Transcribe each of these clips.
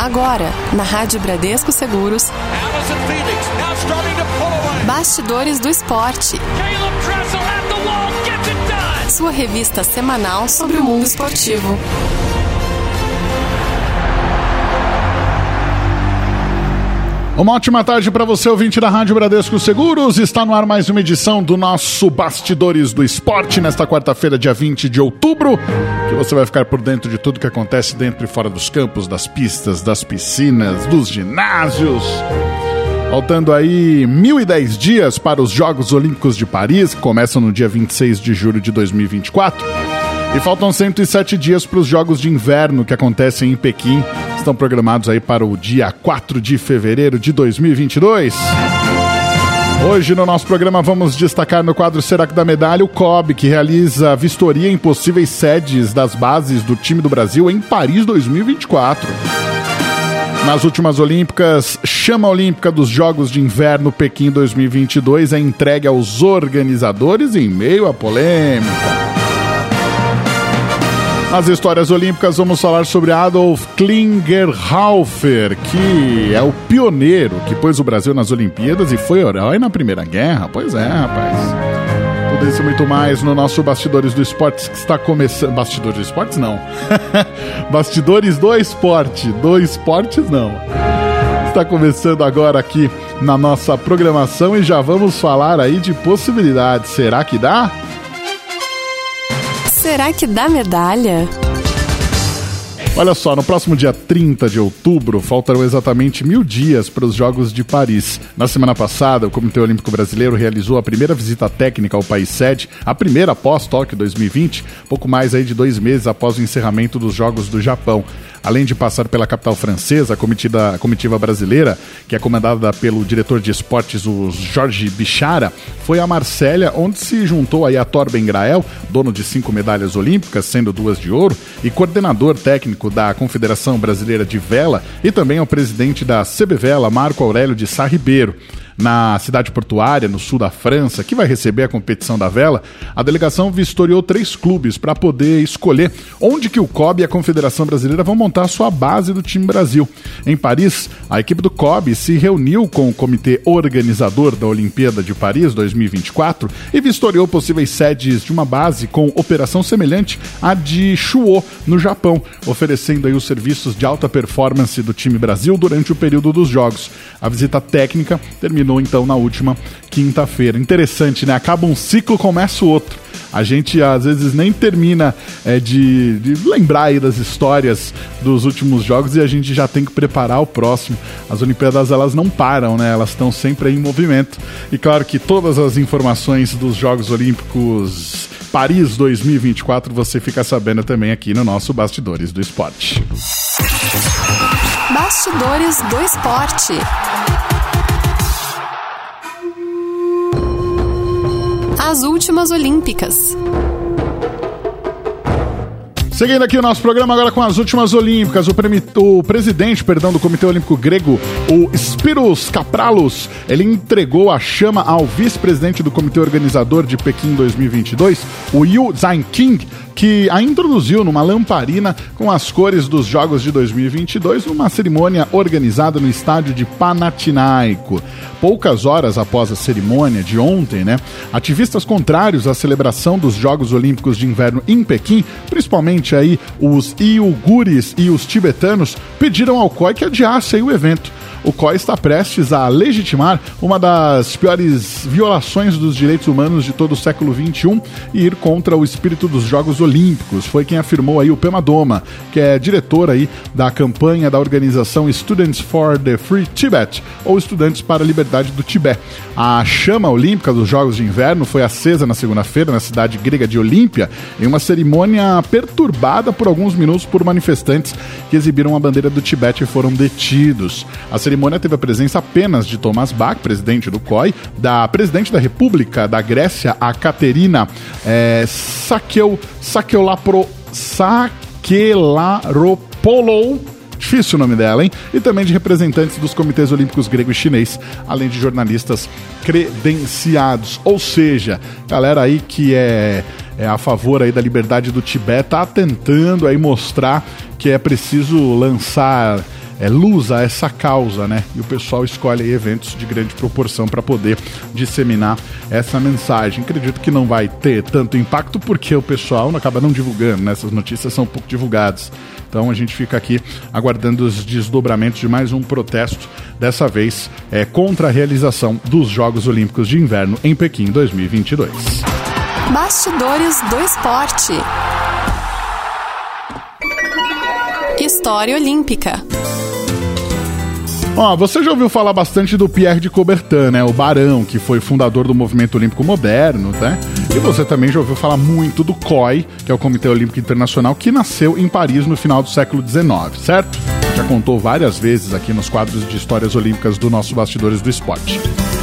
Agora, na Rádio Bradesco Seguros, Bastidores do Esporte. Sua revista semanal sobre o mundo esportivo. Uma ótima tarde para você, ouvinte da Rádio Bradesco Seguros. Está no ar mais uma edição do nosso Bastidores do Esporte, nesta quarta-feira, dia 20 de outubro, que você vai ficar por dentro de tudo que acontece dentro e fora dos campos, das pistas, das piscinas, dos ginásios. Faltando aí 1.010 dias para os Jogos Olímpicos de Paris, que começam no dia 26 de julho de 2024. E faltam 107 dias para os Jogos de Inverno que acontecem em Pequim. Estão programados aí para o dia 4 de fevereiro de 2022. Hoje no nosso programa vamos destacar no quadro Será que dá medalha o COB, que realiza vistoria em possíveis sedes das bases do time do Brasil em Paris 2024. Nas últimas Olímpicas, chama olímpica dos Jogos de Inverno Pequim 2022 é entregue aos organizadores em meio à polêmica. Nas histórias olímpicas, vamos falar sobre Adolf Klingerhofer, que é o pioneiro que pôs o Brasil nas Olimpíadas e foi herói na Primeira Guerra. Pois é, rapaz. Tudo isso e muito mais no nosso Bastidores do Esportes que está começando. Bastidores do Esportes, não. Bastidores do Esporte. Do Esportes, não. Está começando agora aqui na nossa programação e já vamos falar aí de possibilidades. Será que dá? Será que dá medalha? Olha só, no próximo dia 30 de outubro, faltarão exatamente mil dias para os Jogos de Paris. Na semana passada, o Comitê Olímpico Brasileiro realizou a primeira visita técnica ao país sede, a primeira após Tóquio 2020, pouco mais aí de dois meses após o encerramento dos Jogos do Japão. Além de passar pela capital francesa, a comitiva, a comitiva brasileira, que é comandada pelo diretor de esportes, o Jorge Bichara, foi a Marsella, onde se juntou aí a Torben Grael, dono de cinco medalhas olímpicas, sendo duas de ouro, e coordenador técnico da Confederação Brasileira de Vela, e também ao presidente da CB Vela, Marco Aurélio de Sá Ribeiro na cidade portuária, no sul da França, que vai receber a competição da vela, a delegação vistoriou três clubes para poder escolher onde que o COB e a Confederação Brasileira vão montar a sua base do time Brasil. Em Paris, a equipe do COB se reuniu com o comitê organizador da Olimpíada de Paris 2024 e vistoriou possíveis sedes de uma base com operação semelhante à de Chuo, no Japão, oferecendo aí os serviços de alta performance do time Brasil durante o período dos Jogos. A visita técnica terminou terminou então na última quinta-feira. Interessante, né? Acaba um ciclo, começa o outro. A gente às vezes nem termina é, de, de, lembrar aí das histórias dos últimos jogos e a gente já tem que preparar o próximo. As Olimpíadas elas não param, né? Elas estão sempre em movimento. E claro que todas as informações dos Jogos Olímpicos Paris 2024 você fica sabendo também aqui no nosso Bastidores do Esporte. Bastidores do Esporte. As últimas Olímpicas. Seguindo aqui o nosso programa agora com as últimas Olímpicas, o, o, presidente, perdão, do Comitê Olímpico Grego, o Spiros Kapralos, ele entregou a chama ao vice-presidente do Comitê Organizador de Pequim 2022, o Yu Zainking, que a introduziu numa lamparina com as cores dos Jogos de 2022 numa cerimônia organizada no estádio de Panathinaiko. Poucas horas após a cerimônia de ontem, né, ativistas contrários à celebração dos Jogos Olímpicos de Inverno em Pequim, principalmente aí os iugures e os tibetanos, pediram ao COI que adiasse o evento o COI está prestes a legitimar uma das piores violações dos direitos humanos de todo o século XXI e ir contra o espírito dos Jogos Olímpicos. Foi quem afirmou aí o Pema Doma, que é diretor aí da campanha da organização Students for the Free Tibet, ou Estudantes para a Liberdade do Tibete. A chama olímpica dos Jogos de Inverno foi acesa na segunda-feira na cidade grega de Olímpia, em uma cerimônia perturbada por alguns minutos por manifestantes que exibiram a bandeira do Tibete e foram detidos. A cerimônia teve a presença apenas de Thomas Bach, presidente do COI, da presidente da República da Grécia, a Caterina é, Sakel, Sakelapro, Sakelaropoulou, difícil o nome dela, hein? E também de representantes dos comitês olímpicos grego e chinês, além de jornalistas credenciados. Ou seja, galera aí que é, é a favor aí da liberdade do Tibete, tá tentando aí mostrar que é preciso lançar é, luz a essa causa, né? E o pessoal escolhe eventos de grande proporção para poder disseminar essa mensagem. Acredito que não vai ter tanto impacto porque o pessoal acaba não divulgando, né? Essas notícias são pouco divulgadas. Então a gente fica aqui aguardando os desdobramentos de mais um protesto, dessa vez é, contra a realização dos Jogos Olímpicos de Inverno em Pequim 2022. Bastidores do Esporte. História Olímpica. Ó, você já ouviu falar bastante do Pierre de Coubertin, né? O Barão, que foi fundador do movimento olímpico moderno, né? E você também já ouviu falar muito do COI, que é o Comitê Olímpico Internacional, que nasceu em Paris no final do século XIX, certo? Já contou várias vezes aqui nos quadros de histórias olímpicas do nosso Bastidores do Esporte.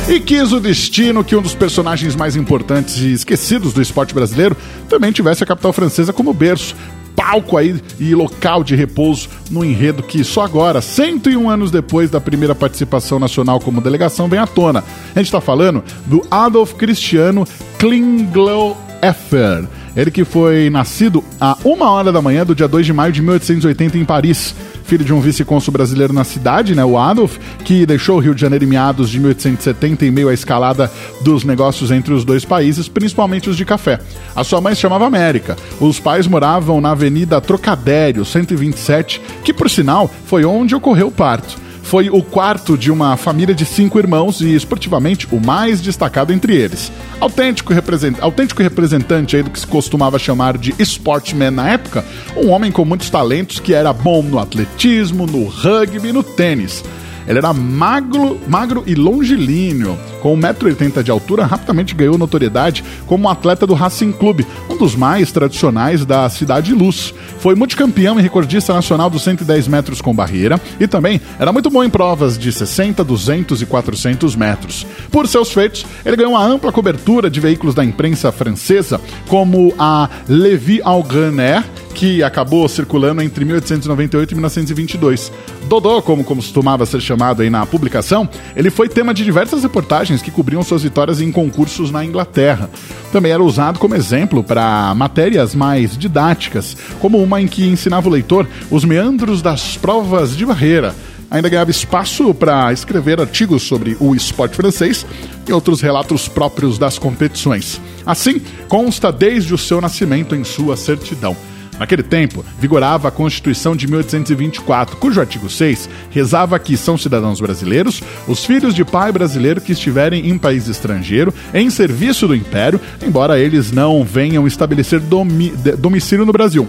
E quis o destino que um dos personagens mais importantes e esquecidos do esporte brasileiro também tivesse a capital francesa como berço, palco aí e local de repouso no enredo que só agora, 101 anos depois da primeira participação nacional como delegação, vem à tona. A gente está falando do Adolf Cristiano Klingloeffer. Ele que foi nascido a uma hora da manhã do dia 2 de maio de 1880 em Paris filho de um vice-cônsul brasileiro na cidade, né, o Adolf, que deixou o Rio de Janeiro em meados de 1870 em meio à escalada dos negócios entre os dois países, principalmente os de café. A sua mãe se chamava América. Os pais moravam na Avenida Trocadério, 127, que por sinal foi onde ocorreu o parto foi o quarto de uma família de cinco irmãos e, esportivamente, o mais destacado entre eles. Autêntico, represent... Autêntico representante do que se costumava chamar de sportsman na época, um homem com muitos talentos que era bom no atletismo, no rugby e no tênis. Ele era magro, magro e longilíneo. Com 1,80m de altura, rapidamente ganhou notoriedade como atleta do Racing Clube, um dos mais tradicionais da Cidade Luz. Foi multicampeão e recordista nacional dos 110 metros com barreira e também era muito bom em provas de 60, 200 e 400 metros. Por seus feitos, ele ganhou uma ampla cobertura de veículos da imprensa francesa, como a Levi Algraner, que acabou circulando entre 1898 e 1922. Dodô, como costumava ser chamado aí na publicação, ele foi tema de diversas reportagens que cobriam suas vitórias em concursos na Inglaterra. Também era usado como exemplo para matérias mais didáticas, como uma em que ensinava o leitor os meandros das provas de barreira ainda ganhava espaço para escrever artigos sobre o esporte francês e outros relatos próprios das competições. Assim, consta desde o seu nascimento em sua certidão. Naquele tempo, vigorava a Constituição de 1824, cujo artigo 6 rezava que são cidadãos brasileiros os filhos de pai brasileiro que estiverem em país estrangeiro em serviço do Império, embora eles não venham estabelecer domi domicílio no Brasil.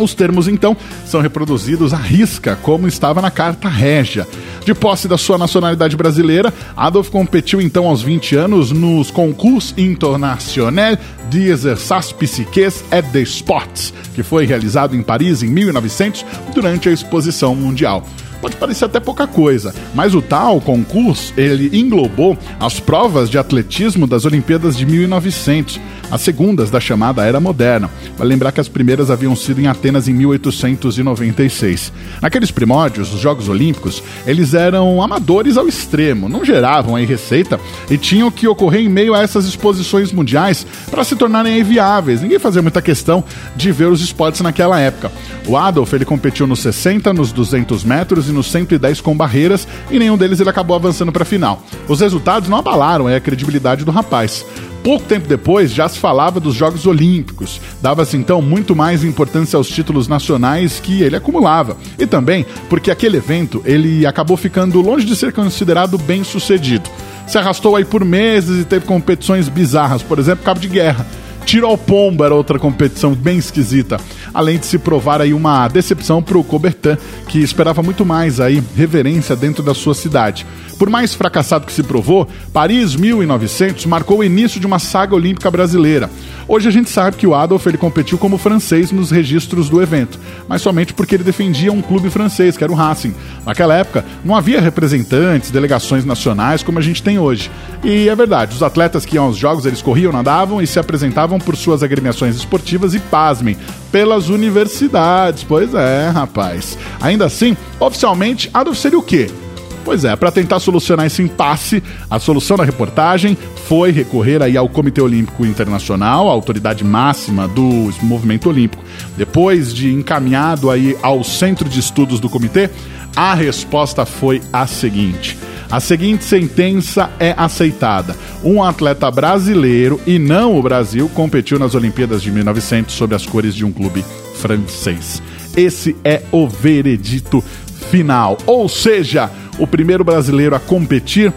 Os termos, então, são reproduzidos à risca, como estava na Carta Régia. De posse da sua nacionalidade brasileira, Adolf competiu então aos 20 anos nos Concours International d'Exercice Psychiques et des Sports, que foi realizado em Paris em 1900 durante a Exposição Mundial. Pode parecer até pouca coisa, mas o tal concurso ele englobou as provas de atletismo das Olimpíadas de 1900, as segundas da chamada Era Moderna. Vale lembrar que as primeiras haviam sido em Atenas em 1896. Naqueles primórdios, os Jogos Olímpicos, eles eram amadores ao extremo, não geravam aí receita e tinham que ocorrer em meio a essas exposições mundiais para se tornarem viáveis. Ninguém fazia muita questão de ver os esportes naquela época. O Adolf ele competiu nos 60, nos 200 metros e nos 110 com barreiras e nenhum deles ele acabou avançando para a final. Os resultados não abalaram a credibilidade do rapaz. Pouco tempo depois já se falava dos Jogos Olímpicos. Dava-se então muito mais importância aos títulos nacionais que ele acumulava. E também porque aquele evento ele acabou ficando longe de ser considerado bem sucedido. Se arrastou aí por meses e teve competições bizarras, por exemplo, Cabo de Guerra. Tiro ao pombo era outra competição bem esquisita. Além de se provar aí uma decepção para o Coubertin, que esperava muito mais aí reverência dentro da sua cidade. Por mais fracassado que se provou, Paris 1900 marcou o início de uma saga olímpica brasileira. Hoje a gente sabe que o Adolf ele competiu como francês nos registros do evento, mas somente porque ele defendia um clube francês, que era o Racing. Naquela época, não havia representantes, delegações nacionais como a gente tem hoje. E é verdade, os atletas que iam aos jogos, eles corriam, nadavam e se apresentavam por suas agremiações esportivas e, pasmem, pelas universidades. Pois é, rapaz. Ainda assim, oficialmente, Adolf seria o quê? Pois é, para tentar solucionar esse impasse, a solução da reportagem foi recorrer aí ao Comitê Olímpico Internacional, a autoridade máxima do movimento olímpico. Depois de encaminhado aí ao Centro de Estudos do Comitê, a resposta foi a seguinte: a seguinte sentença é aceitada. Um atleta brasileiro, e não o Brasil, competiu nas Olimpíadas de 1900 sob as cores de um clube francês. Esse é o veredito final. Ou seja, o primeiro brasileiro a competir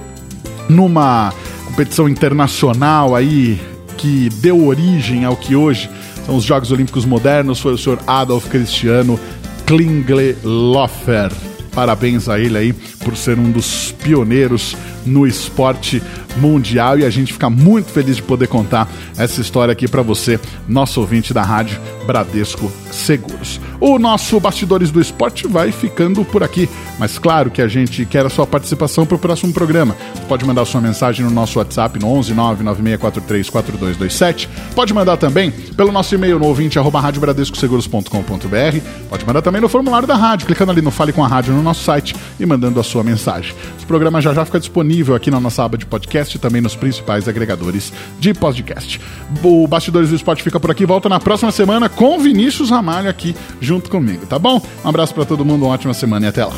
numa competição internacional aí que deu origem ao que hoje são os Jogos Olímpicos Modernos foi o senhor Adolf Cristiano Klinglelofer. Parabéns a ele aí por ser um dos pioneiros no esporte mundial e a gente fica muito feliz de poder contar essa história aqui para você, nosso ouvinte da rádio Bradesco Seguros. O nosso Bastidores do Esporte vai ficando por aqui, mas claro que a gente quer a sua participação para o próximo programa. Pode mandar sua mensagem no nosso WhatsApp no 11 996434227. Pode mandar também pelo nosso e-mail no ouvinte arroba radiobradescoseguros.com.br. Pode mandar também no formulário da rádio, clicando ali no Fale com a Rádio no nosso site e mandando a sua mensagem. Esse programa já já fica disponível aqui na nossa aba de podcast e também nos principais agregadores de podcast. O Bastidores do Esporte fica por aqui, volta na próxima semana com Vinícius Ramalho aqui junto comigo, tá bom? Um abraço para todo mundo, uma ótima semana e até lá.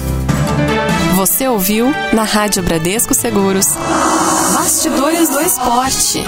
Você ouviu na Rádio Bradesco Seguros. Bastidores do Esporte.